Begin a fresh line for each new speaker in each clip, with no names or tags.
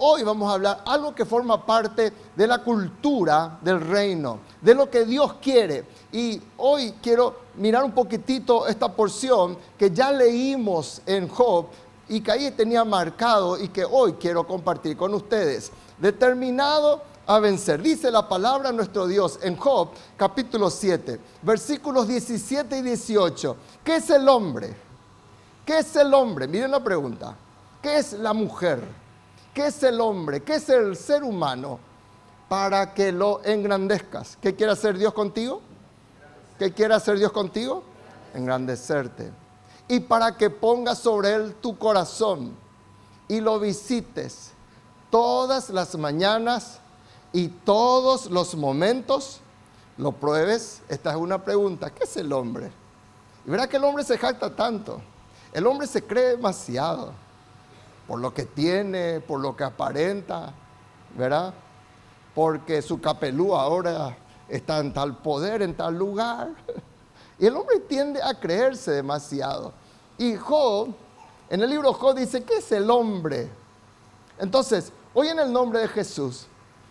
Hoy vamos a hablar algo que forma parte de la cultura del reino, de lo que Dios quiere. Y hoy quiero mirar un poquitito esta porción que ya leímos en Job y que ahí tenía marcado y que hoy quiero compartir con ustedes. Determinado a vencer. Dice la palabra nuestro Dios en Job capítulo 7, versículos 17 y 18. ¿Qué es el hombre? ¿Qué es el hombre? Miren la pregunta. ¿Qué es la mujer? ¿Qué es el hombre? ¿Qué es el ser humano? Para que lo engrandezcas. ¿Qué quiere hacer Dios contigo? ¿Qué quiere hacer Dios contigo? Engrandecerte. Y para que pongas sobre él tu corazón y lo visites todas las mañanas y todos los momentos, lo pruebes. Esta es una pregunta. ¿Qué es el hombre? Y verá que el hombre se jacta tanto. El hombre se cree demasiado por lo que tiene, por lo que aparenta, ¿verdad? Porque su capelú ahora está en tal poder, en tal lugar. Y el hombre tiende a creerse demasiado. Y Job, en el libro Job dice, ¿qué es el hombre? Entonces, hoy en el nombre de Jesús,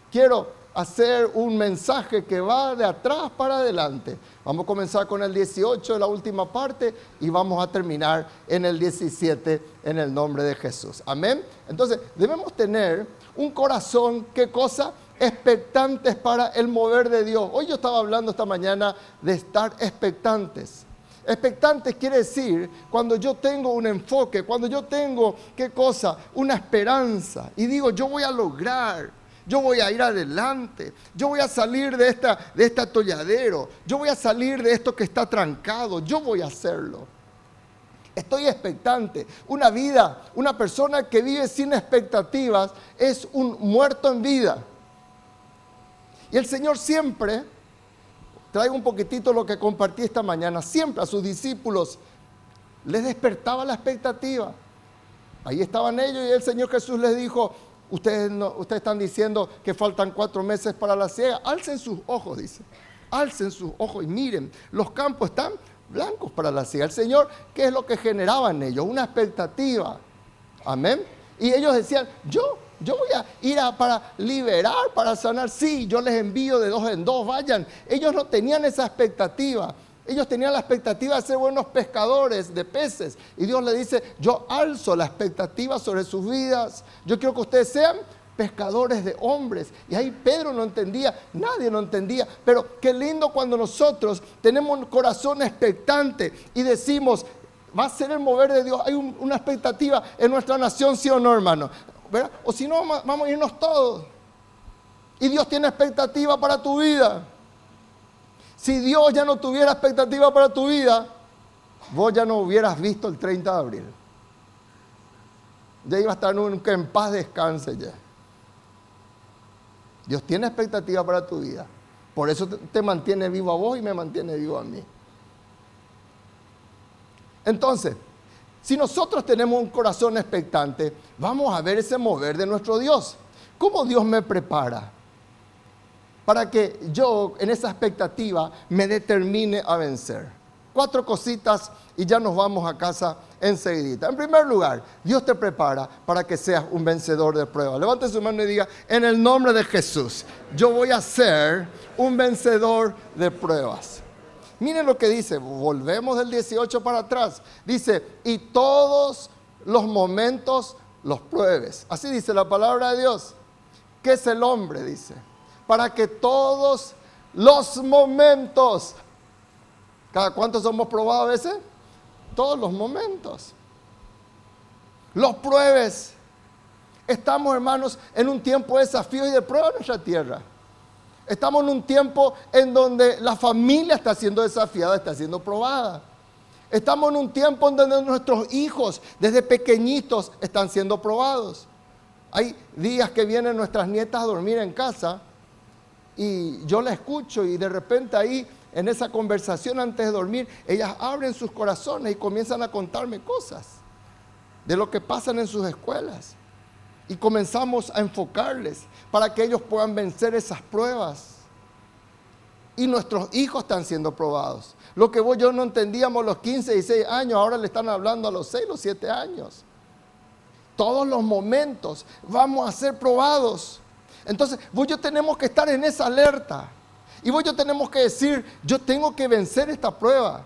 quiero hacer un mensaje que va de atrás para adelante. Vamos a comenzar con el 18, la última parte, y vamos a terminar en el 17 en el nombre de Jesús. Amén. Entonces, debemos tener un corazón, ¿qué cosa? Expectantes para el mover de Dios. Hoy yo estaba hablando esta mañana de estar expectantes. Expectantes quiere decir cuando yo tengo un enfoque, cuando yo tengo, ¿qué cosa? Una esperanza. Y digo, yo voy a lograr yo voy a ir adelante, yo voy a salir de, esta, de este atolladero, yo voy a salir de esto que está trancado, yo voy a hacerlo. Estoy expectante. Una vida, una persona que vive sin expectativas es un muerto en vida. Y el Señor siempre, traigo un poquitito lo que compartí esta mañana, siempre a sus discípulos les despertaba la expectativa. Ahí estaban ellos y el Señor Jesús les dijo, Ustedes, ustedes están diciendo que faltan cuatro meses para la ciega. Alcen sus ojos, dice. Alcen sus ojos y miren, los campos están blancos para la ciega. El Señor, ¿qué es lo que generaba en ellos? Una expectativa. Amén. Y ellos decían, yo, yo voy a ir a, para liberar, para sanar. Sí, yo les envío de dos en dos, vayan. Ellos no tenían esa expectativa. Ellos tenían la expectativa de ser buenos pescadores de peces. Y Dios le dice, yo alzo la expectativa sobre sus vidas. Yo quiero que ustedes sean pescadores de hombres. Y ahí Pedro no entendía, nadie no entendía. Pero qué lindo cuando nosotros tenemos un corazón expectante y decimos, va a ser el mover de Dios. Hay una expectativa en nuestra nación, sí o no, hermano. O si no, vamos a irnos todos. Y Dios tiene expectativa para tu vida. Si Dios ya no tuviera expectativa para tu vida, vos ya no hubieras visto el 30 de abril. Ya iba a estar nunca en paz descanse ya. Dios tiene expectativa para tu vida. Por eso te mantiene vivo a vos y me mantiene vivo a mí. Entonces, si nosotros tenemos un corazón expectante, vamos a ver ese mover de nuestro Dios. ¿Cómo Dios me prepara? Para que yo en esa expectativa me determine a vencer. Cuatro cositas y ya nos vamos a casa enseguida. En primer lugar, Dios te prepara para que seas un vencedor de pruebas. Levante su mano y diga, en el nombre de Jesús, yo voy a ser un vencedor de pruebas. Miren lo que dice, volvemos del 18 para atrás. Dice, y todos los momentos los pruebes. Así dice la palabra de Dios. ¿Qué es el hombre? Dice para que todos los momentos, ¿cada cuánto somos probados a veces? Todos los momentos. Los pruebes. Estamos, hermanos, en un tiempo de desafío y de prueba en nuestra tierra. Estamos en un tiempo en donde la familia está siendo desafiada, está siendo probada. Estamos en un tiempo en donde nuestros hijos, desde pequeñitos, están siendo probados. Hay días que vienen nuestras nietas a dormir en casa y yo la escucho y de repente ahí en esa conversación antes de dormir, ellas abren sus corazones y comienzan a contarme cosas de lo que pasan en sus escuelas. Y comenzamos a enfocarles para que ellos puedan vencer esas pruebas. Y nuestros hijos están siendo probados. Lo que vos yo no entendíamos los 15 y 6 años, ahora le están hablando a los 6, los 7 años. todos los momentos vamos a ser probados. Entonces, vos yo tenemos que estar en esa alerta. Y vos yo tenemos que decir, yo tengo que vencer esta prueba.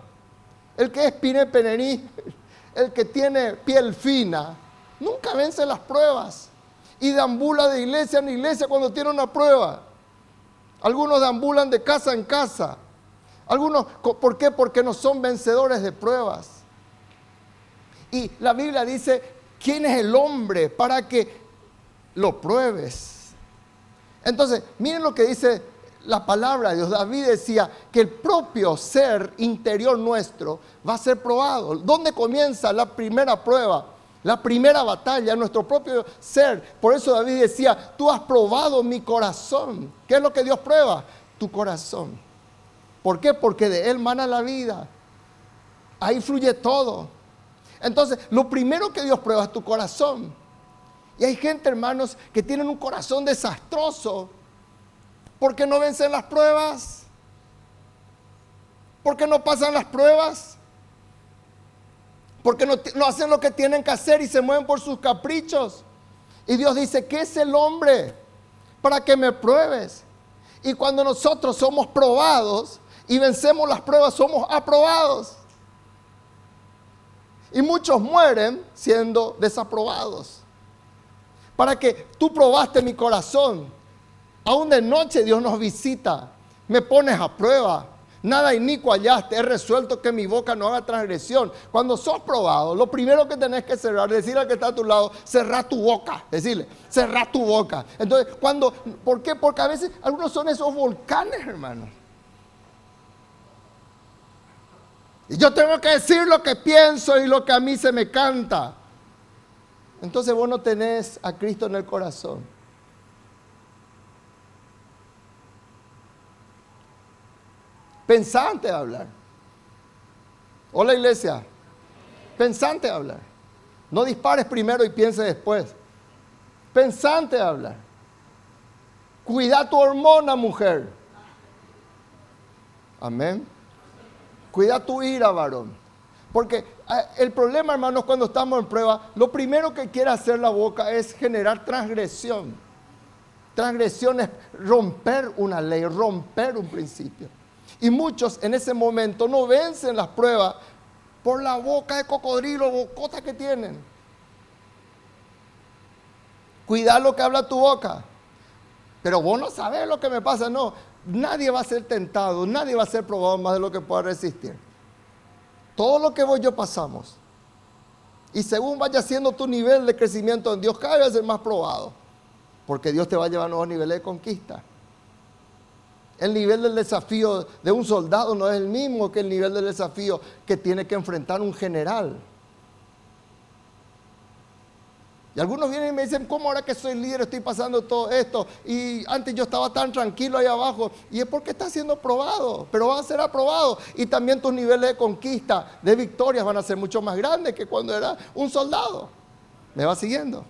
El que es pine penení, el que tiene piel fina, nunca vence las pruebas. Y deambula de iglesia en iglesia cuando tiene una prueba. Algunos deambulan de casa en casa. Algunos, ¿por qué? Porque no son vencedores de pruebas. Y la Biblia dice, ¿quién es el hombre para que lo pruebes? Entonces, miren lo que dice la palabra de Dios. David decía que el propio ser interior nuestro va a ser probado. ¿Dónde comienza la primera prueba? La primera batalla, nuestro propio ser. Por eso David decía, tú has probado mi corazón. ¿Qué es lo que Dios prueba? Tu corazón. ¿Por qué? Porque de él mana la vida. Ahí fluye todo. Entonces, lo primero que Dios prueba es tu corazón. Y hay gente, hermanos, que tienen un corazón desastroso porque no vencen las pruebas. Porque no pasan las pruebas porque no, hacen lo que tienen que hacer y se mueven por sus caprichos. Y Dios dice, ¿qué es el hombre? Para que me pruebes. Y cuando nosotros somos probados y vencemos las pruebas, somos aprobados. Y muchos mueren siendo desaprobados. Para que tú probaste mi corazón. Aún de noche Dios nos visita. Me pones a prueba. Nada inicuo hallaste, he resuelto que mi boca no haga transgresión. Cuando sos probado, lo primero que tenés que cerrar, decirle al que está a tu lado, cerrar tu boca, decirle, cerrar tu boca. Entonces, cuando, ¿por qué? Porque a veces algunos son esos volcanes, hermanos. Y yo tengo que decir lo que pienso y lo que a mí se me canta. Entonces vos no tenés a Cristo en el corazón. Pensante de hablar. Hola iglesia. Pensante de hablar. No dispares primero y piense después. Pensante de hablar. Cuida tu hormona, mujer. Amén. Cuida tu ira, varón. Porque el problema, hermanos, cuando estamos en prueba, lo primero que quiere hacer la boca es generar transgresión. Transgresión es romper una ley, romper un principio. Y muchos en ese momento no vencen las pruebas por la boca de cocodrilo, bocota que tienen. Cuida lo que habla tu boca. Pero vos no sabés lo que me pasa. No, nadie va a ser tentado, nadie va a ser probado más de lo que pueda resistir. Todo lo que vos y yo pasamos. Y según vaya siendo tu nivel de crecimiento en Dios, cada vez ser más probado. Porque Dios te va a llevar a nuevos niveles de conquista. El nivel del desafío de un soldado no es el mismo que el nivel del desafío que tiene que enfrentar un general. Y algunos vienen y me dicen, ¿cómo ahora que soy líder estoy pasando todo esto? Y antes yo estaba tan tranquilo ahí abajo. Y es porque está siendo probado, pero va a ser aprobado. Y también tus niveles de conquista, de victorias van a ser mucho más grandes que cuando era un soldado. ¿Me va siguiendo?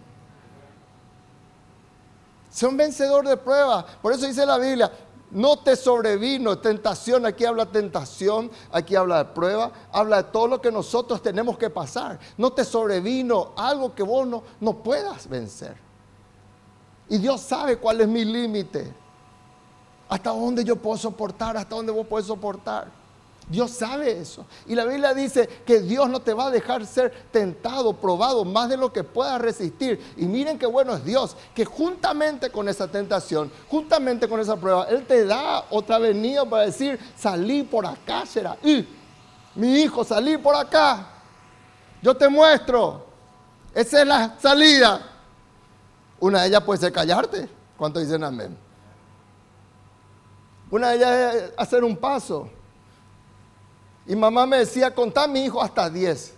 Son vencedor de pruebas. Por eso dice la Biblia, no te sobrevino tentación, aquí habla tentación, aquí habla de prueba, habla de todo lo que nosotros tenemos que pasar. No te sobrevino algo que vos no, no puedas vencer. Y Dios sabe cuál es mi límite. Hasta dónde yo puedo soportar, hasta dónde vos podés soportar. Dios sabe eso. Y la Biblia dice que Dios no te va a dejar ser tentado, probado, más de lo que puedas resistir. Y miren qué bueno es Dios, que juntamente con esa tentación, juntamente con esa prueba, Él te da otra venida para decir, salí por acá, será. Y mi hijo, salí por acá. Yo te muestro. Esa es la salida. Una de ellas puede ser callarte. ¿Cuántos dicen amén? Una de ellas es hacer un paso. Y mamá me decía, contá mi hijo hasta 10.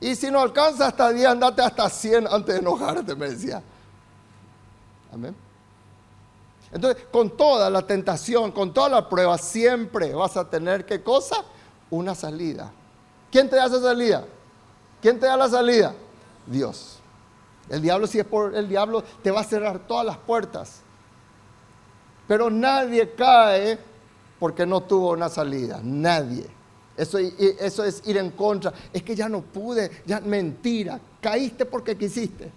Y si no alcanza hasta 10, andate hasta 100 antes de enojarte, me decía. Amén. Entonces, con toda la tentación, con toda la prueba, siempre vas a tener, ¿qué cosa? Una salida. ¿Quién te da esa salida? ¿Quién te da la salida? Dios. El diablo, si es por el diablo, te va a cerrar todas las puertas. Pero nadie cae porque no tuvo una salida. Nadie. Eso, eso es ir en contra. Es que ya no pude, ya mentira. caíste porque quisiste.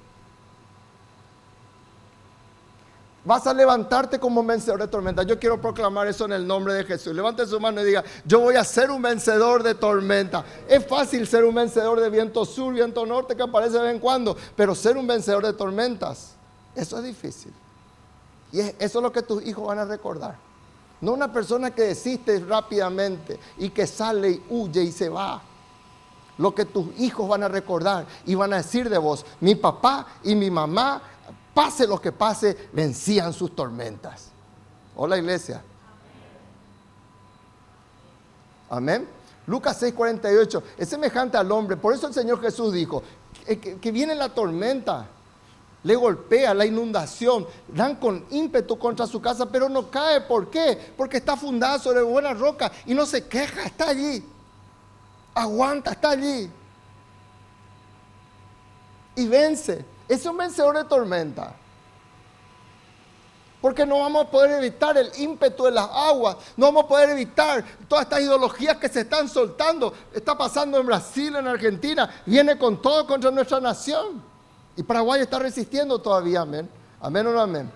Vas a levantarte como vencedor de tormenta. Yo quiero proclamar eso en el nombre de Jesús. Levante su mano y diga, yo voy a ser un vencedor de tormenta. Es fácil ser un vencedor de viento sur, viento norte que aparece de vez en cuando, pero ser un vencedor de tormentas, eso es difícil. Y eso es lo que tus hijos van a recordar. No una persona que desiste rápidamente y que sale y huye y se va. Lo que tus hijos van a recordar y van a decir de vos, mi papá y mi mamá pase lo que pase, vencían sus tormentas. Hola iglesia. Amén. Lucas 6:48 es semejante al hombre. Por eso el Señor Jesús dijo que, viene la tormenta, le golpea la inundación, dan con ímpetu contra su casa, pero no cae. ¿Por qué? Porque está fundada sobre buena roca y no se queja, está allí. Aguanta, está allí. Y vence es un vencedor de tormenta. Porque no vamos a poder evitar el ímpetu de las aguas, no vamos a poder evitar todas estas ideologías que se están soltando. Está pasando en Brasil, en Argentina, viene con todo contra nuestra nación. Y Paraguay está resistiendo todavía, amén. Amén o no amén.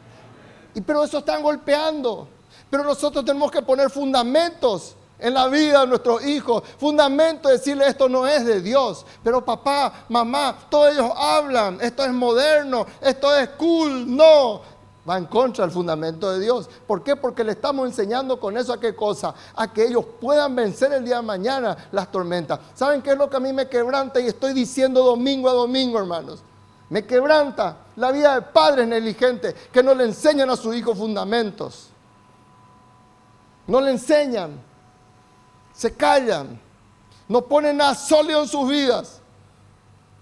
Y pero eso están golpeando. Pero nosotros tenemos que poner fundamentos en la vida de nuestros hijos. Fundamento decirle esto no es de Dios. Pero papá, mamá, todos ellos hablan, esto es moderno, esto es cool. No, va en contra del fundamento de Dios. ¿Por qué? Porque le estamos enseñando con eso a qué cosa? A que ellos puedan vencer el día de mañana las tormentas. ¿Saben qué es lo que a mí me quebranta? Y estoy diciendo domingo a domingo, hermanos. Me quebranta la vida de padres negligentes que no le enseñan a su hijo fundamentos. No le enseñan se callan, no ponen nada sólido en sus vidas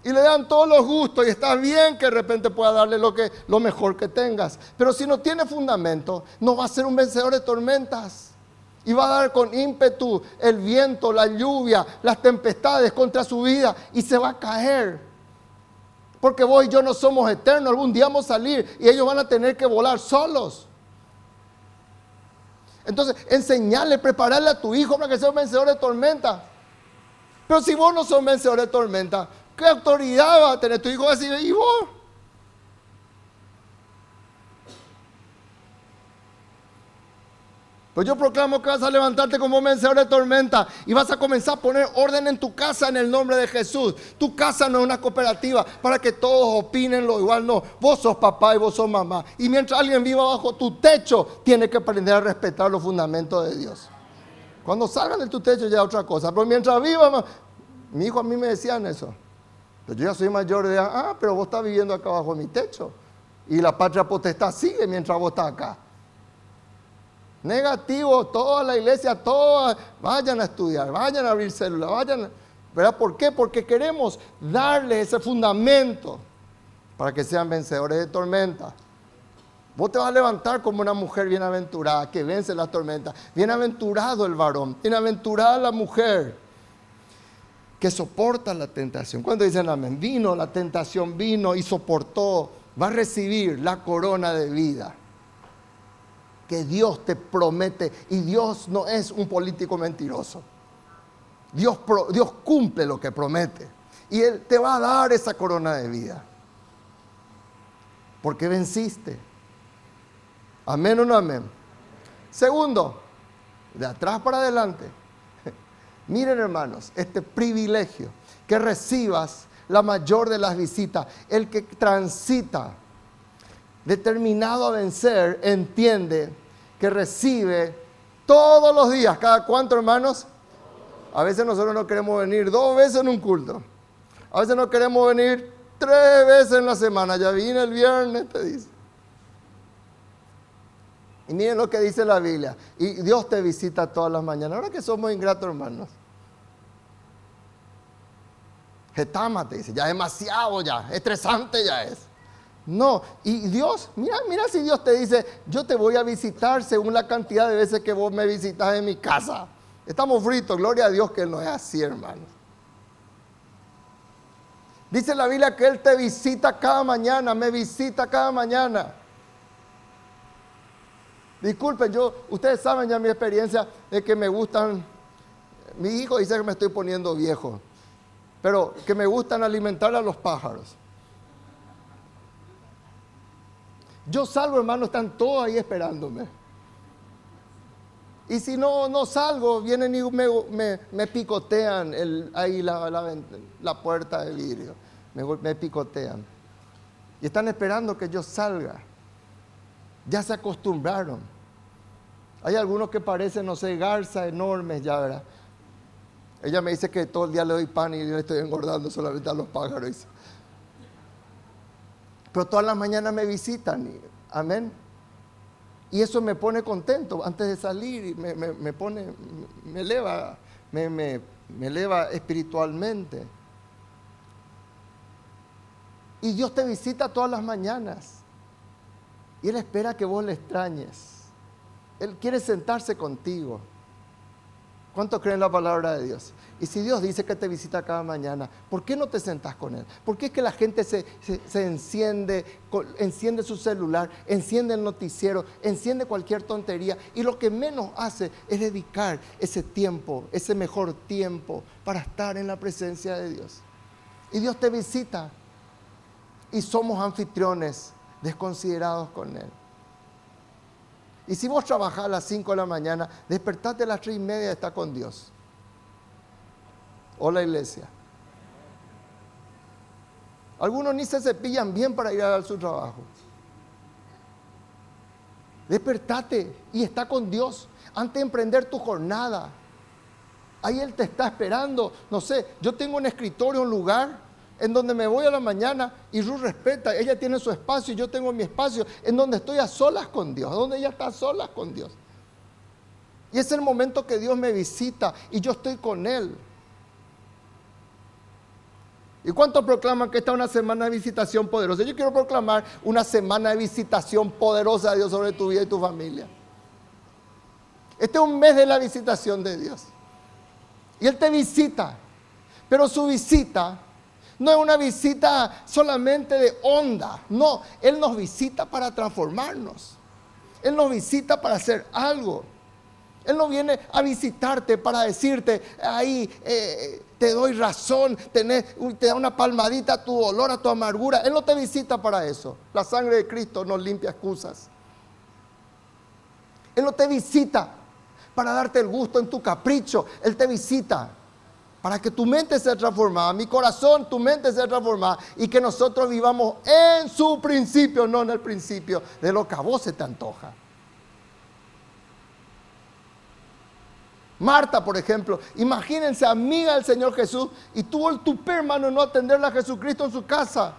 y le dan todos los gustos y está bien que de repente pueda darle lo, que, lo mejor que tengas. Pero si no tiene fundamento, no va a ser un vencedor de tormentas. Y va a dar con ímpetu el viento, la lluvia, las tempestades contra su vida y se va a caer. Porque vos y yo no somos eternos, algún día vamos a salir y ellos van a tener que volar solos. Entonces, enseñarle, prepararle a tu hijo para que sea un vencedor de tormenta. Pero si vos no sos vencedor de tormenta, ¿qué autoridad va a tener tu hijo? Va a decir. Pues yo proclamo que vas a levantarte como vencedor de tormenta y vas a comenzar a poner orden en tu casa en el nombre de Jesús. Tu casa no es una cooperativa para que todos opinen lo igual, no. Vos sos papá y vos sos mamá. Y mientras alguien viva bajo tu techo, tiene que aprender a respetar los fundamentos de Dios. Cuando salgan de tu techo ya es otra cosa. Pero mientras viva, mi hijo a mí me decían eso. Pero yo ya soy mayor de edad. Ah, pero vos estás viviendo acá bajo mi techo. Y la patria potestad sigue mientras vos estás acá. Negativo, toda la iglesia, todas, vayan a estudiar, vayan a abrir células, vayan. ¿Verdad? ¿Por qué? Porque queremos darle ese fundamento para que sean vencedores de tormenta. Vos te vas a levantar como una mujer bienaventurada que vence las tormentas. Bienaventurado el varón, bienaventurada la mujer que soporta la tentación. Cuando dicen amén, vino la tentación, vino y soportó, va a recibir la corona de vida que Dios te promete y Dios no es un político mentiroso. Dios, Dios cumple lo que promete y Él te va a dar esa corona de vida. Porque venciste. Amén o no amén. Segundo, de atrás para adelante. Miren hermanos, este privilegio que recibas la mayor de las visitas, el que transita determinado a vencer, entiende que recibe todos los días. ¿Cada cuánto, hermanos? A veces nosotros no queremos venir dos veces en un culto. A veces no queremos venir tres veces en la semana. Ya vine el viernes, te dice. Y miren lo que dice la Biblia. Y Dios te visita todas las mañanas. Ahora que somos ingratos, hermanos. Getama te dice, ya demasiado ya, estresante ya es. No, y Dios, mira, mira si Dios te dice, yo te voy a visitar según la cantidad de veces que vos me visitas en mi casa. Estamos fritos, gloria a Dios que no es así, hermano. Dice la Biblia que Él te visita cada mañana, me visita cada mañana. Disculpen, yo, ustedes saben ya mi experiencia de que me gustan, mi hijo dice que me estoy poniendo viejo. pero que me gustan alimentar a los pájaros. Yo salgo, hermano, están todos ahí esperándome. Y si no, no salgo, vienen y me, picotean ahí la, puerta de vidrio. Me, me picotean. Y están esperando que yo salga. Ya se acostumbraron. Hay algunos que parecen, no sé, garza enormes ya, ¿verdad? Ella me dice que todo el día le doy pan y yo le estoy engordando solamente a los pájaros. Pero todas las mañanas me visitan. amén. Y eso me pone contento antes de salir y me, pone, me eleva, me, me eleva espiritualmente. Y Dios te visita todas las mañanas. Y Él espera que vos le extrañes. Él quiere sentarse contigo. ¿Cuánto creen la palabra de Dios? Y si Dios dice que te visita cada mañana, ¿por qué no te sentás con Él? ¿Por qué es que la gente se, enciende, enciende su celular, enciende el noticiero, enciende cualquier tontería y lo que menos hace es dedicar ese tiempo, ese mejor tiempo para estar en la presencia de Dios? Y Dios te visita y somos anfitriones desconsiderados con Él. Y si vos trabajás a las 5 de la mañana, despertate a las 3 y media está con Dios. Hola iglesia. Algunos ni se cepillan bien para ir a dar su trabajo. Despertate y está con Dios antes de emprender tu jornada. Ahí Él te está esperando. No sé, yo tengo un escritorio, un lugar en donde me voy a la mañana y Ruth respeta, ella tiene su espacio y yo tengo mi espacio, en donde estoy a solas con Dios, donde ella está a solas con Dios. Y es el momento que Dios me visita y yo estoy con Él. ¿Y cuánto proclaman que esta es una semana de visitación poderosa? Yo quiero proclamar una semana de visitación poderosa de Dios sobre tu vida y tu familia. Este es un mes de la visitación de Dios. Y Él te visita, pero su visita no es una visita solamente de onda, no, Él nos visita para transformarnos. Él nos visita para hacer algo. Él no viene a visitarte para decirte, ahí eh, te doy razón, te da una palmadita a tu dolor, a tu amargura. Él no te visita para eso. La sangre de Cristo nos limpia excusas. Él no te visita para darte el gusto en tu capricho. Él te visita para que tu mente sea transformada, mi corazón, tu mente sea transformada y que nosotros vivamos en su principio, no en el principio de lo que a vos se te antoja. Marta, por ejemplo, imagínense amiga del Señor Jesús y tuvo el tupé, hermano, no atenderle a Jesucristo en su casa.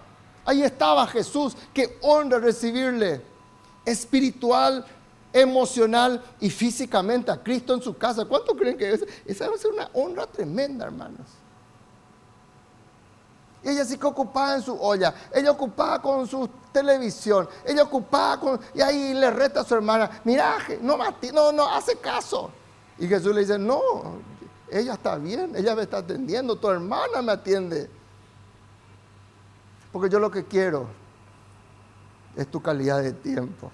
Ahí estaba Jesús, qué honra recibirle espiritual, emocional y físicamente a Cristo en su casa. ¿Cuánto creen que es? esa va a ser una honra tremenda, hermanos? Ella sí que ocupaba en su olla, ella ocupaba con su televisión, ella ocupaba con... Y ahí le reta a su hermana, mira, no, no, no, hace caso. Y Jesús le dice, no, ella está bien, ella me está atendiendo, tu hermana me atiende. Porque yo lo que quiero es tu calidad de tiempo.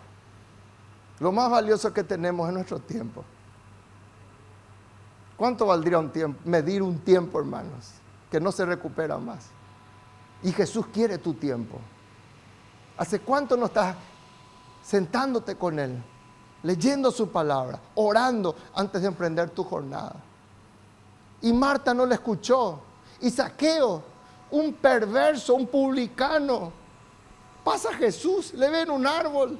Lo más valioso que tenemos es nuestro tiempo. ¿Cuánto valdría un tiempo? Medir un tiempo, hermanos, que no se recupera más. Y Jesús quiere tu tiempo. ¿Hace cuánto no estás sentándote con Él, leyendo su palabra, orando antes de emprender tu jornada? Y Marta no le escuchó. Y Saqueo, un perverso, un publicano, pasa Jesús, le ve en un árbol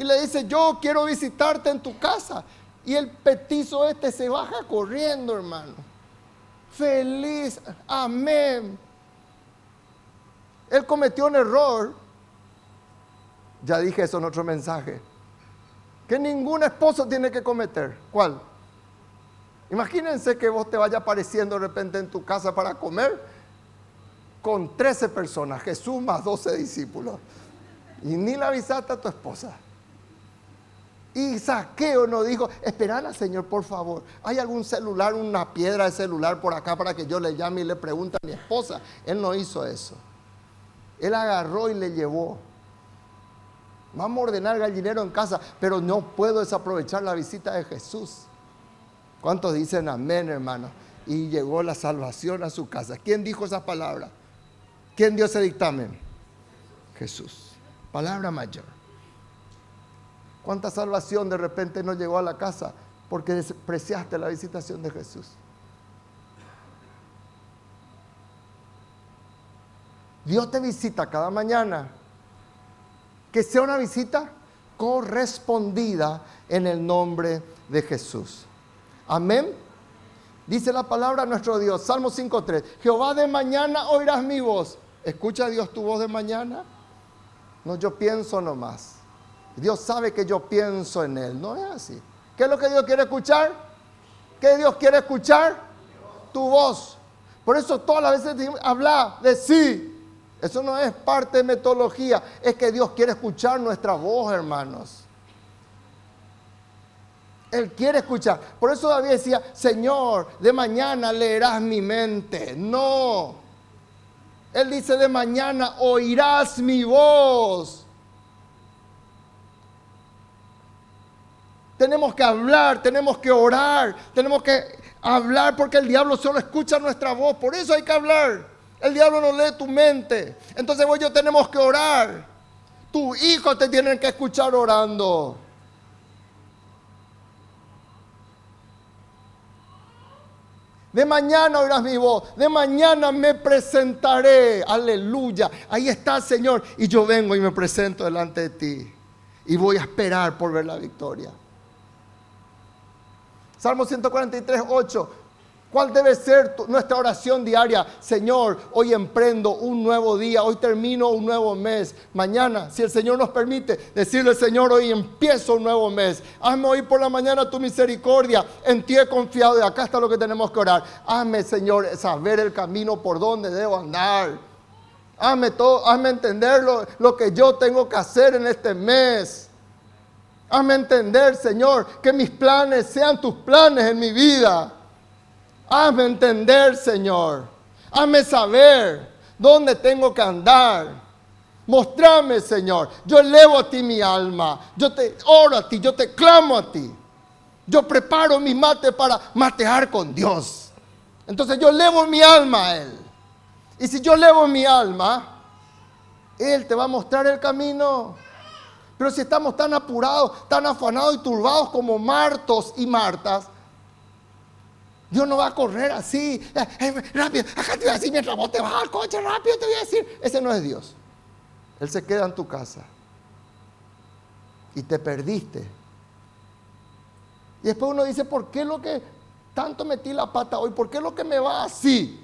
y le dice, yo quiero visitarte en tu casa. Y el petizo este se baja corriendo, hermano. Feliz, amén. Él cometió un error. Ya dije eso en otro mensaje. Que ningún esposo tiene que cometer. ¿Cuál? Imagínense que vos te vaya apareciendo de repente en tu casa para comer con 13 personas, Jesús más 12 discípulos. Y ni la avisaste a tu esposa. Y Saqueo nos dijo, esperala Señor, por favor. ¿Hay algún celular, una piedra de celular por acá para que yo le llame y le pregunte a mi esposa? Él no hizo eso. Él agarró y le llevó. Vamos a ordenar gallinero en casa, pero no puedo desaprovechar la visita de Jesús. ¿Cuántos dicen amén, hermano? y llegó la salvación a su casa. ¿Quién dijo esa palabra? ¿Quién dio ese dictamen? Jesús. Palabra mayor. ¿Cuánta salvación de repente no llegó a la casa porque despreciaste la visitación de Jesús? Dios te visita cada mañana. Que sea una visita correspondida en el nombre de Jesús. Amén. Dice la palabra nuestro Dios, Salmo 5.3, Jehová de mañana oirás mi voz. ¿Escucha Dios tu voz de mañana? No, yo pienso nomás. Dios sabe que yo pienso en Él. No es así. ¿Qué es lo que Dios quiere escuchar? ¿Qué Dios quiere escuchar? Tu voz. Por eso todas las veces habla de sí. Eso no es parte de metodología. Es que Dios quiere escuchar nuestra voz, hermanos. Él quiere escuchar. Por eso David decía, Señor, de mañana leerás mi mente. No. Él dice, de mañana oirás mi voz. Tenemos que hablar, tenemos que orar, tenemos que hablar porque el diablo solo escucha nuestra voz. Por eso hay que hablar. El diablo no lee tu mente. Entonces vos y yo tenemos que orar. Tu hijo te tienen que escuchar orando. De mañana oirás mi voz. De mañana me presentaré. Aleluya. Ahí está Señor. Y yo vengo y me presento delante de ti. Y voy a esperar por ver la victoria. Salmo 143, 8. ¿Cuál debe ser nuestra oración diaria? Señor, hoy emprendo un nuevo día, hoy termino un nuevo mes. Mañana, si el Señor nos permite, decirle, Señor, hoy empiezo un nuevo mes. Hazme hoy por la mañana tu misericordia. En ti he confiado y acá está lo que tenemos que orar. Hazme, Señor, saber el camino por donde debo andar. Hazme, todo, hazme entender lo, lo que yo tengo que hacer en este mes. Hazme entender, Señor, que mis planes sean tus planes en mi vida. Hazme entender, Señor. Hazme saber dónde tengo que andar. Mostrame, Señor. Yo elevo a ti mi alma. Yo te oro a ti. Yo te clamo a ti. Yo preparo mi mate para matear con Dios. Entonces yo elevo mi alma a Él. Y si yo elevo mi alma, Él te va a mostrar el camino. Pero si estamos tan apurados, tan afanados y turbados como Martos y Martas, Dios no va a correr así, eh, eh, rápido, acá te voy a decir mientras vos te vas al coche, rápido te voy a decir. Ese no es Dios. Él se queda en tu casa y te perdiste. Y después uno dice, ¿por qué lo que tanto metí la pata hoy? ¿Por qué lo que me va así?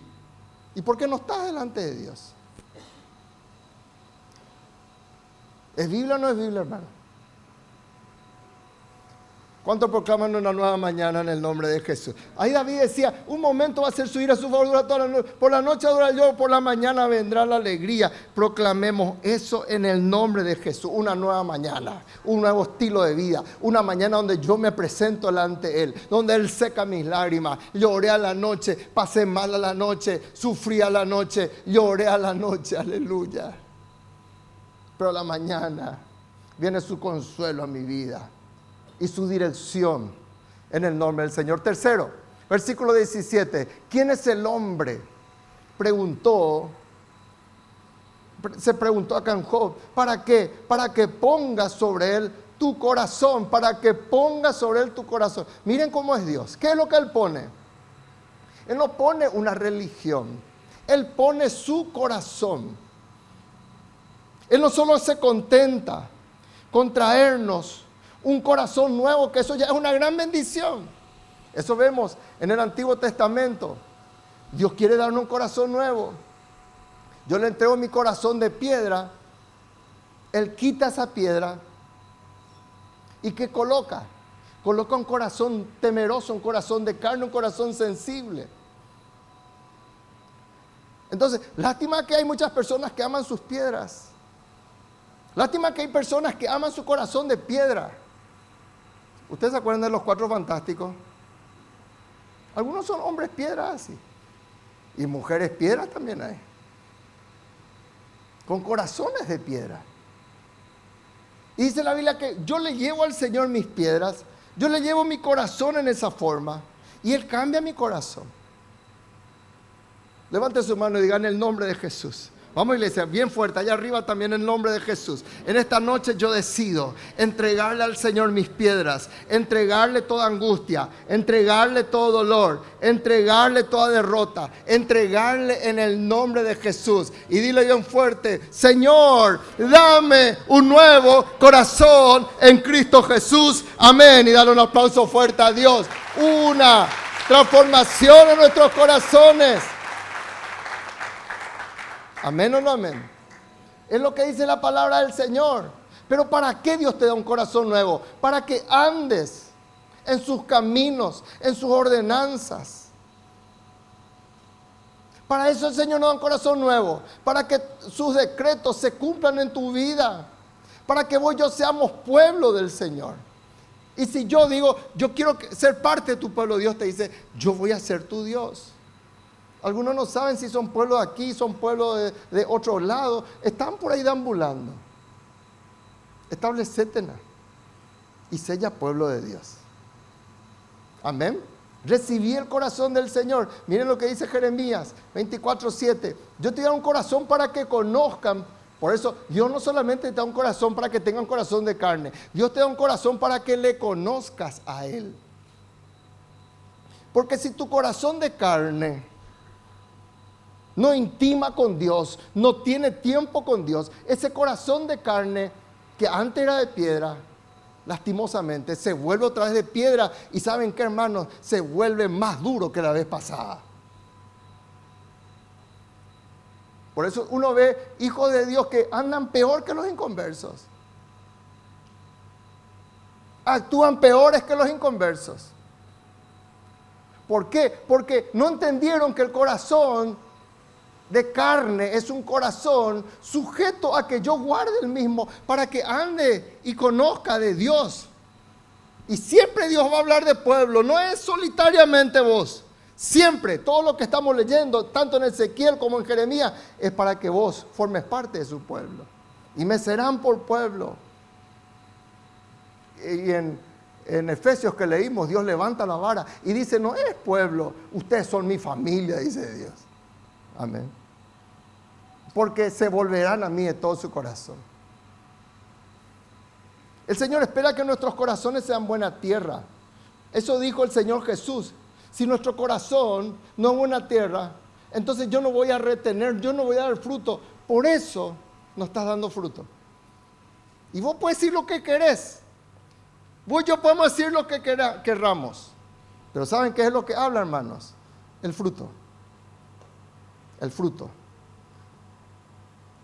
¿Y por qué no estás delante de Dios? ¿Es Biblia o no es Biblia, hermano? ¿Cuántos proclaman una nueva mañana en el nombre de Jesús? Ahí David decía, un momento va a ser subir a su favor toda la noche. Por la noche dura yo, por la mañana vendrá la alegría. Proclamemos eso en el nombre de Jesús. Una nueva mañana, un nuevo estilo de vida. Una mañana donde yo me presento delante de Él, donde Él seca mis lágrimas. Lloré a la noche, pasé mal a la noche, sufrí a la noche, lloré a la noche. Aleluya. Pero a la mañana viene su consuelo a mi vida y su dirección en el nombre del Señor. Tercero, versículo 17. ¿Quién es el hombre? Preguntó, se preguntó a Canjob, ¿para qué? Para que pongas sobre él tu corazón, para que pongas sobre él tu corazón. Miren cómo es Dios. ¿Qué es lo que él pone? Él no pone una religión, él pone su corazón. Él no solo se contenta con traernos un corazón nuevo, que eso ya es una gran bendición. Eso vemos en el Antiguo Testamento. Dios quiere darnos un corazón nuevo. Yo le entrego mi corazón de piedra. Él quita esa piedra. ¿Y qué coloca? Coloca un corazón temeroso, un corazón de carne, un corazón sensible. Entonces, lástima que hay muchas personas que aman sus piedras. Lástima que hay personas que aman su corazón de piedra. ¿Ustedes se acuerdan de los cuatro fantásticos? Algunos son hombres piedras así. Y mujeres piedras también hay. Con corazones de piedra. Y dice la Biblia que yo le llevo al Señor mis piedras, yo le llevo mi corazón en esa forma y Él cambia mi corazón. Levante su mano y diga en el nombre de Jesús. Vamos iglesia, bien fuerte, allá arriba también en nombre de Jesús. En esta noche yo decido entregarle al Señor mis piedras, entregarle toda angustia, entregarle todo dolor, entregarle toda derrota, entregarle en el nombre de Jesús. Y dile bien fuerte, Señor, dame un nuevo corazón en Cristo Jesús. Amén. Y dale un aplauso fuerte a Dios. Una transformación en nuestros corazones. Amén o no amén. Es lo que dice la palabra del Señor. Pero ¿para qué Dios te da un corazón nuevo? Para que andes en sus caminos, en sus ordenanzas. Para eso el Señor nos da un corazón nuevo. Para que sus decretos se cumplan en tu vida. Para que vos y yo seamos pueblo del Señor. Y si yo digo, yo quiero ser parte de tu pueblo, Dios te dice, yo voy a ser tu Dios. Algunos no saben si son pueblos de aquí, son pueblos de, de otro lado. Están por ahí deambulando. Establecétena y sella pueblo de Dios. Amén. Recibí el corazón del Señor. Miren lo que dice Jeremías 24:7. Yo te doy un corazón para que conozcan. Por eso Dios no solamente te da un corazón para que tenga un corazón de carne. Dios te da un corazón para que le conozcas a Él. Porque si tu corazón de carne no intima con Dios, no tiene tiempo con Dios, ese corazón de carne que antes era de piedra, lastimosamente, se vuelve otra vez de piedra y saben qué hermanos, se vuelve más duro que la vez pasada. Por eso uno ve hijos de Dios que andan peor que los inconversos. Actúan peores que los inconversos. ¿Por qué? Porque no entendieron que el corazón de carne es un corazón sujeto a que yo guarde el mismo para que ande y conozca de Dios. Y siempre Dios va a hablar de pueblo, no es solitariamente vos. Siempre, todo lo que estamos leyendo, tanto en Ezequiel como en Jeremías, es para que vos formes parte de su pueblo. Y me serán por pueblo. Y en, en Efesios que leímos, Dios levanta la vara y dice, no es pueblo, ustedes son mi familia, dice Dios. Amén. Porque se volverán a mí de todo su corazón. El Señor espera que nuestros corazones sean buena tierra. Eso dijo el Señor Jesús. Si nuestro corazón no es buena tierra, entonces yo no voy a retener, yo no voy a dar fruto. Por eso no estás dando fruto. Y vos puedes decir lo que querés. Vos y yo podemos decir lo que queramos. Pero ¿saben qué es lo que habla, hermanos? El fruto el fruto.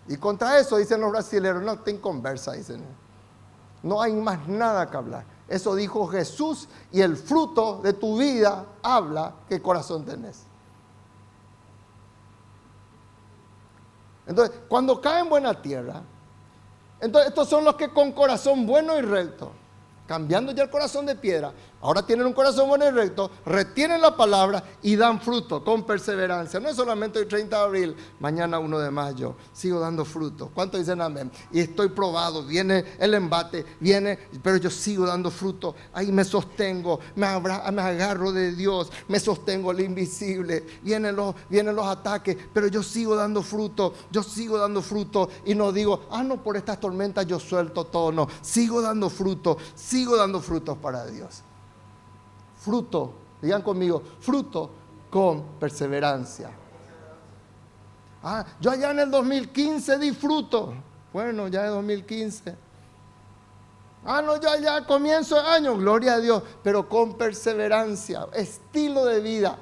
Y contra eso dicen los brasileños, no ten conversa, dicen. No hay más nada que hablar. Eso dijo Jesús y el fruto de tu vida habla qué corazón tenés. Entonces, cuando cae en buena tierra, entonces estos son los que con corazón bueno y recto, cambiando ya el corazón de piedra, Ahora tienen un corazón bueno y recto, retienen la palabra y dan fruto con perseverancia. No es solamente el 30 de abril, mañana 1 de mayo. Sigo dando fruto. ¿Cuántos dicen amén? Y estoy probado, viene el embate, viene, pero yo sigo dando fruto. Ahí me sostengo, me, agarro de Dios, me sostengo el invisible. Vienen los, vienen los ataques, pero yo sigo dando fruto, yo sigo dando fruto. Y no digo, ah, no, por estas tormentas yo suelto todo. No, sigo dando fruto, sigo dando frutos para Dios fruto, digan conmigo, fruto con perseverancia. Ah, yo allá en el 2015 di fruto. Bueno, ya es 2015. Ah, no, ya, ya comienzo el año, gloria a Dios, pero con perseverancia, estilo de vida,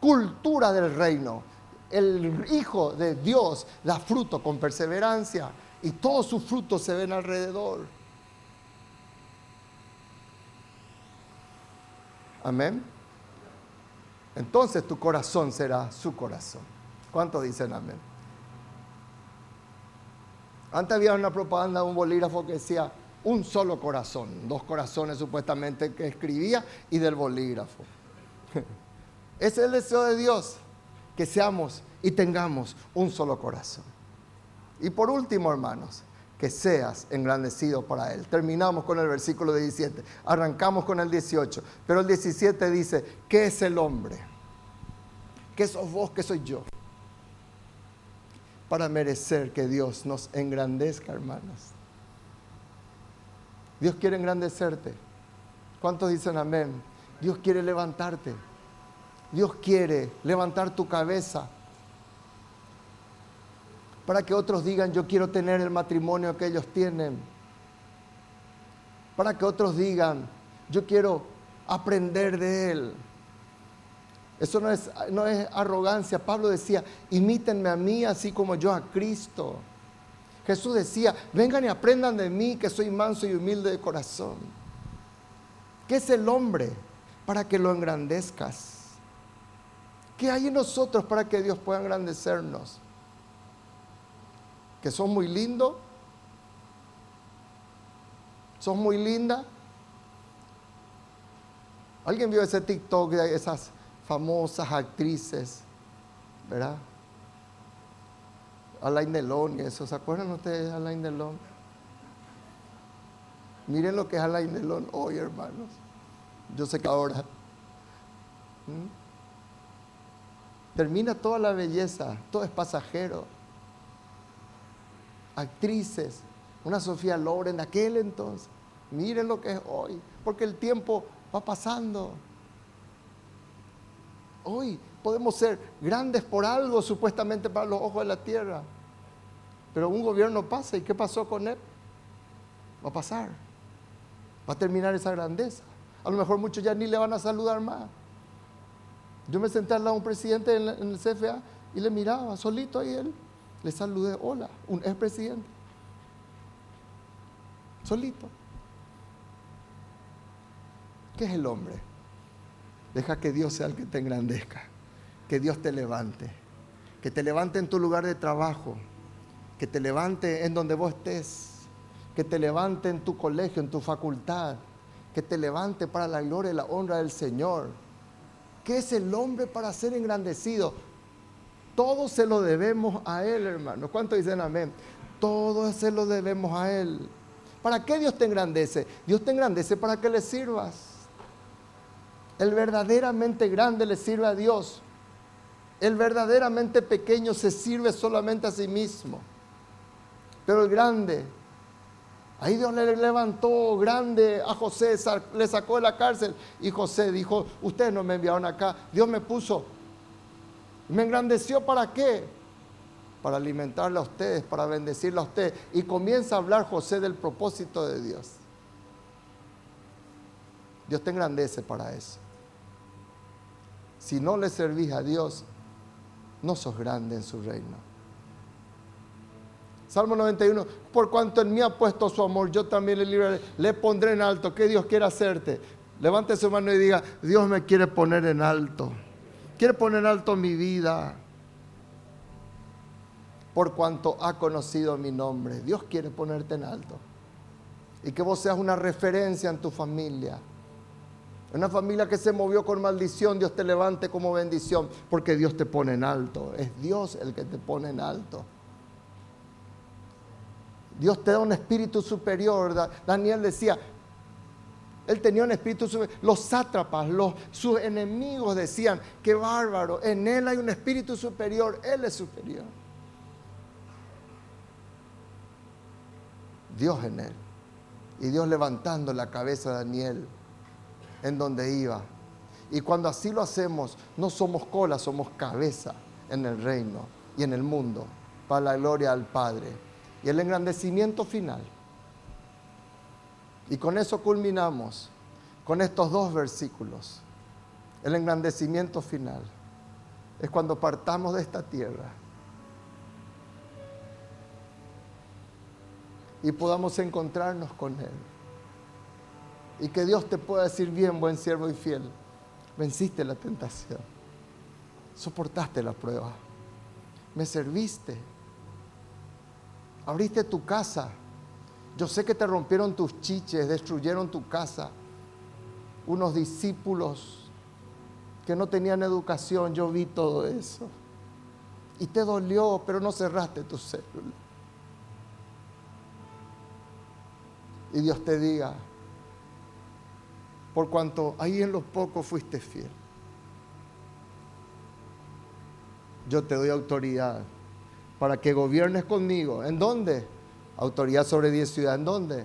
cultura del reino. El Hijo de Dios da fruto con perseverancia y todos sus frutos se ven alrededor. Amén. Entonces tu corazón será su corazón. ¿Cuántos dicen amén? Antes había una propaganda de un bolígrafo que decía un solo corazón, dos corazones supuestamente que escribía y del bolígrafo. Ese es el deseo de Dios, que seamos y tengamos un solo corazón. Y por último, hermanos, que seas engrandecido para Él. Terminamos con el versículo 17, arrancamos con el 18, pero el 17 dice, ¿qué es el hombre? ¿Qué sos vos? ¿Qué soy yo? para merecer que Dios nos engrandezca, hermanos. Dios quiere engrandecerte. ¿Cuántos dicen amén? Dios quiere levantarte. Dios quiere levantar tu cabeza para que otros digan, yo quiero tener el matrimonio que ellos tienen. Para que otros digan, yo quiero aprender de Él. Eso no es, no es arrogancia. Pablo decía, imítenme a mí así como yo a Cristo. Jesús decía, vengan y aprendan de mí que soy manso y humilde de corazón. ¿Qué es el hombre para que lo engrandezcas? ¿Qué hay en nosotros para que Dios pueda engrandecernos? ¿Que son muy lindos? ¿Son muy linda? ¿Alguien vio ese TikTok de esas famosas actrices? ¿Verdad? Alain Delon y eso. ¿Se acuerdan ustedes de Alain Delon? Miren lo que es Alain Delon hoy, hermanos. Yo sé que ahora. Termina toda la belleza, todo es pasajero. Actrices, una Sofía Loren de aquel entonces. Miren lo que es hoy, porque el tiempo va pasando. Hoy podemos ser grandes por algo supuestamente para los ojos de la tierra. Pero un gobierno pasa y ¿qué pasó con él? Va a pasar. Va a terminar esa grandeza. A lo mejor muchos ya ni le van a saludar más. Yo me senté al lado de un presidente en, el CFA y le miraba solito ahí él. Le saludé, hola, un expresidente. Solito. ¿Qué es el hombre? Deja que Dios sea el que te engrandezca, que Dios te levante, que te levante en tu lugar de trabajo, que te levante en donde vos estés, que te levante en tu colegio, en tu facultad, que te levante para la gloria y la honra del Señor. ¿Qué es el hombre para ser engrandecido? Todo se lo debemos a Él, hermano. ¿Cuántos dicen amén? Todo se lo debemos a Él. ¿Para qué Dios te engrandece? Dios te engrandece para que le sirvas. El verdaderamente grande le sirve a Dios. El verdaderamente pequeño se sirve solamente a sí mismo. Pero el grande, ahí Dios le levantó grande a José, le sacó de la cárcel. Y José dijo, ustedes no me enviaron acá, Dios me puso. ¿Me engrandeció para qué? Para alimentarle a ustedes, para bendecirle a ustedes. Y comienza a hablar José del propósito de Dios. Dios te engrandece para eso. Si no le servís a Dios, no sos grande en su reino. Salmo 91, por cuanto en mí ha puesto su amor, yo también le libraré, le pondré en alto. ¿Qué Dios quiere hacerte? Levante su mano y diga, Dios me quiere poner en alto. Quiere poner alto mi vida. Por cuanto ha conocido mi nombre. Dios quiere ponerte en alto. Y que vos seas una referencia en tu familia una familia que se movió con maldición, Dios te levante como bendición, porque Dios te pone en alto. Es Dios el que te pone en alto. Dios te da un espíritu superior. Daniel decía, él tenía un espíritu superior. Los sátrapas, los, sus enemigos decían, qué bárbaro, en él hay un espíritu superior, él es superior. Dios en él. Y Dios levantando la cabeza de Daniel en donde iba. Y cuando así lo hacemos, no somos cola, somos cabeza en el reino y en el mundo, para la gloria al Padre. Y el engrandecimiento final. Y con eso culminamos, con estos dos versículos. El engrandecimiento final es cuando partamos de esta tierra y podamos encontrarnos con Él. Y que Dios te pueda decir bien, buen siervo y fiel. Venciste la tentación. Soportaste la prueba. Me serviste. Abriste tu casa. Yo sé que te rompieron tus chiches, destruyeron tu casa. Unos discípulos que no tenían educación, yo vi todo eso. Y te dolió, pero no cerraste tu célula. Y Dios te diga, por cuanto ahí en los pocos fuiste fiel. Yo te doy autoridad para que gobiernes conmigo. ¿En dónde? Autoridad sobre diez ciudades. ¿En dónde?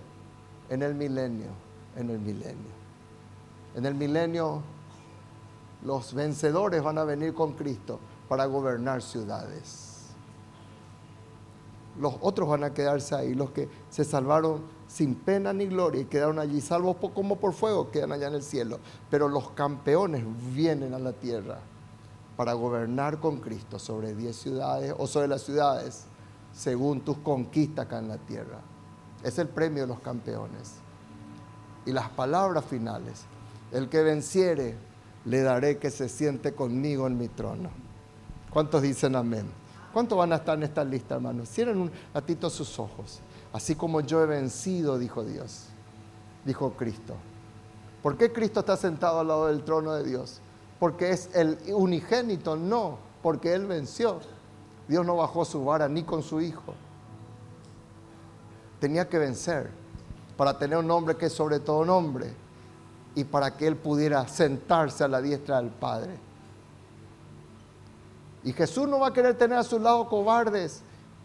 En el milenio. En el milenio. En el milenio los vencedores van a venir con Cristo para gobernar ciudades. Los otros van a quedarse ahí, los que se salvaron sin pena ni gloria y quedaron allí salvos como por fuego, quedan allá en el cielo. Pero los campeones vienen a la tierra para gobernar con Cristo sobre diez ciudades o sobre las ciudades según tus conquistas acá en la tierra. Es el premio de los campeones. Y las palabras finales, el que venciere, le daré que se siente conmigo en mi trono. ¿Cuántos dicen amén? ¿Cuántos van a estar en esta lista, hermanos? Cierren un ratito sus ojos. Así como yo he vencido, dijo Dios, dijo Cristo. ¿Por qué Cristo está sentado al lado del trono de Dios? Porque es el unigénito, no, porque Él venció. Dios no bajó su vara ni con su Hijo. Tenía que vencer para tener un nombre que es sobre todo nombre y para que Él pudiera sentarse a la diestra del Padre. Y Jesús no va a querer tener a su lado cobardes,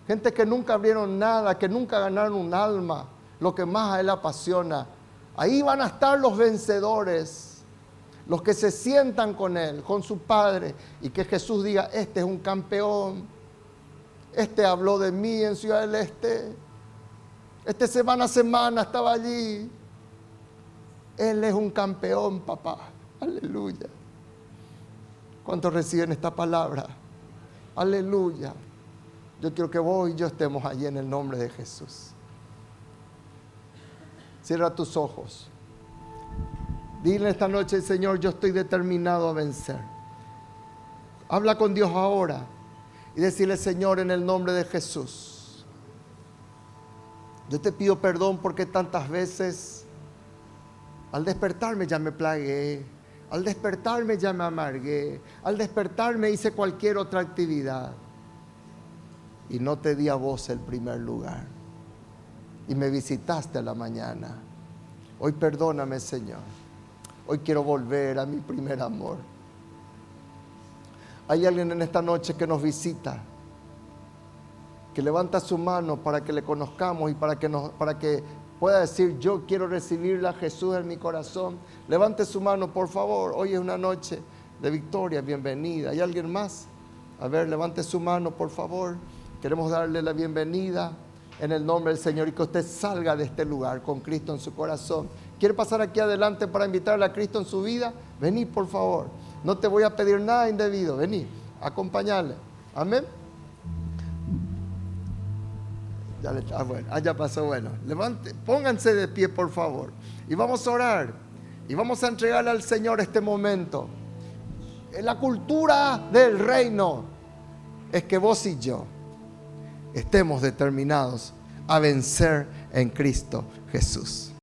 gente que nunca abrieron nada, que nunca ganaron un alma, lo que más a Él apasiona. Ahí van a estar los vencedores, los que se sientan con Él, con su Padre, y que Jesús diga, este es un campeón, este habló de mí en Ciudad del Este, este semana a semana estaba allí. Él es un campeón, papá. Aleluya. ¿Cuántos reciben esta palabra? Aleluya. Yo quiero que vos y yo estemos allí en el nombre de Jesús. Cierra tus ojos. Dile esta noche, Señor, yo estoy determinado a vencer. Habla con Dios ahora y decirle, Señor, en el nombre de Jesús. Yo te pido perdón porque tantas veces al despertarme ya me plagué, al despertarme ya me amargué. Al despertarme hice cualquier otra actividad. Y no te di a vos el primer lugar. Y me visitaste a la mañana. Hoy perdóname, Señor. Hoy quiero volver a mi primer amor. Hay alguien en esta noche que nos visita, que levanta su mano para que le conozcamos y para que, nos, pueda decir, yo quiero recibirle a Jesús en mi corazón, levante su mano, por favor. Hoy es una noche de victoria, bienvenida. ¿Hay alguien más? A ver, levante su mano, por favor. Queremos darle la bienvenida en el nombre del Señor y que usted salga de este lugar con Cristo en su corazón. ¿Quiere pasar aquí adelante para invitarle a Cristo en su vida? Vení, por favor. No te voy a pedir nada indebido. Vení, acompañarle. Amén. Ya, ah, bueno, ah, ya pasó, bueno. Levante, pónganse de pie, por favor. Y vamos a orar. Y vamos a entregarle al Señor este momento. En la cultura del reino es que vos y yo estemos determinados a vencer en Cristo Jesús.